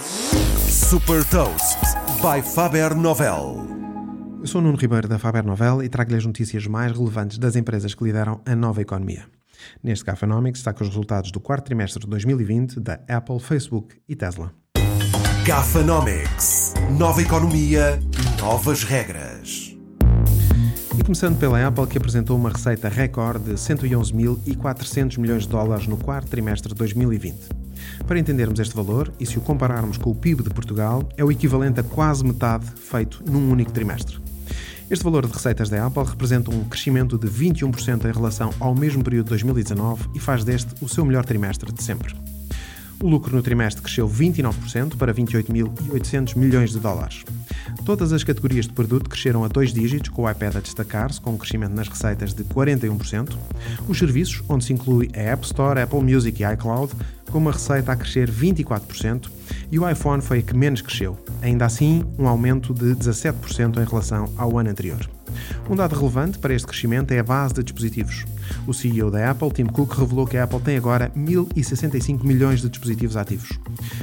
Super Toast by Faber Novel. Eu sou o Nuno Ribeiro da Faber Novel e trago-lhe as notícias mais relevantes das empresas que lideram a nova economia. Neste Gafanomics está com os resultados do quarto trimestre de 2020 da Apple, Facebook e Tesla. Gafanomics. Nova economia, novas regras. E começando pela Apple, que apresentou uma receita recorde de 111.400 milhões de dólares no quarto trimestre de 2020. Para entendermos este valor, e se o compararmos com o PIB de Portugal, é o equivalente a quase metade feito num único trimestre. Este valor de receitas da Apple representa um crescimento de 21% em relação ao mesmo período de 2019 e faz deste o seu melhor trimestre de sempre. O lucro no trimestre cresceu 29% para 28.800 milhões de dólares. Todas as categorias de produto cresceram a dois dígitos, com o iPad a destacar-se, com um crescimento nas receitas de 41%. Os serviços, onde se inclui a App Store, Apple Music e iCloud, com uma receita a crescer 24%, e o iPhone foi a que menos cresceu, ainda assim um aumento de 17% em relação ao ano anterior. Um dado relevante para este crescimento é a base de dispositivos. O CEO da Apple, Tim Cook, revelou que a Apple tem agora 1.065 milhões de dispositivos ativos.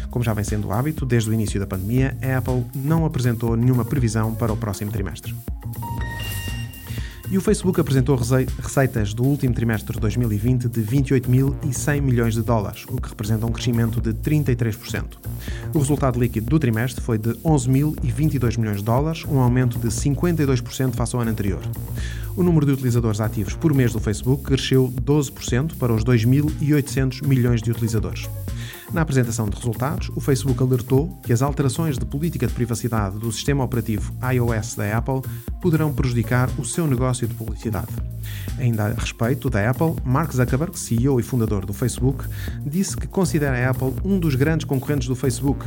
Como já vem sendo o hábito, desde o início da pandemia, a Apple não apresentou nenhuma previsão para o próximo trimestre. E o Facebook apresentou receitas do último trimestre de 2020 de 28.100 milhões de dólares, o que representa um crescimento de 33%. O resultado líquido do trimestre foi de 11.022 milhões de dólares, um aumento de 52% face ao ano anterior. O número de utilizadores ativos por mês do Facebook cresceu 12% para os 2.800 milhões de utilizadores. Na apresentação de resultados, o Facebook alertou que as alterações de política de privacidade do sistema operativo iOS da Apple poderão prejudicar o seu negócio de publicidade. Ainda a respeito da Apple, Mark Zuckerberg, CEO e fundador do Facebook, disse que considera a Apple um dos grandes concorrentes do Facebook,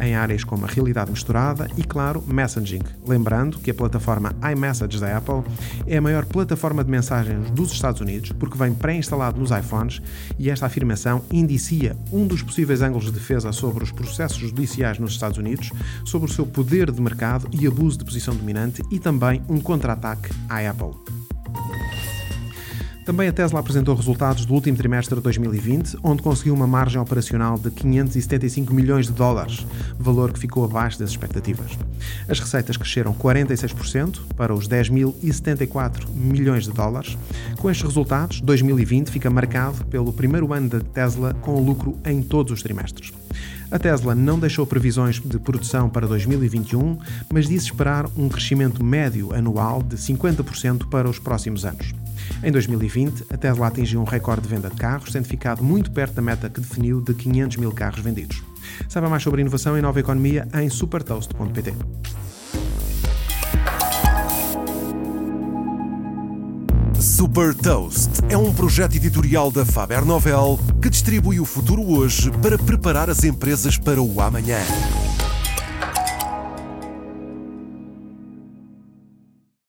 em áreas como a realidade misturada e, claro, messaging. Lembrando que a plataforma iMessage da Apple é a maior plataforma de mensagens dos Estados Unidos porque vem pré-instalado nos iPhones e esta afirmação indicia um dos possíveis ângulos de defesa sobre os processos judiciais nos Estados Unidos, sobre o seu poder de mercado e abuso de posição dominante e também um contra-ataque à Apple. Também a Tesla apresentou resultados do último trimestre de 2020, onde conseguiu uma margem operacional de 575 milhões de dólares, valor que ficou abaixo das expectativas. As receitas cresceram 46% para os 10.074 milhões de dólares. Com estes resultados, 2020 fica marcado pelo primeiro ano da Tesla com lucro em todos os trimestres. A Tesla não deixou previsões de produção para 2021, mas disse esperar um crescimento médio anual de 50% para os próximos anos. Em 2020, a Tesla atingiu um recorde de venda de carros, tendo ficado muito perto da meta que definiu de 500 mil carros vendidos. Saiba mais sobre inovação e nova economia em supertoast.pt. Super Toast é um projeto editorial da Faber Novel que distribui o futuro hoje para preparar as empresas para o amanhã.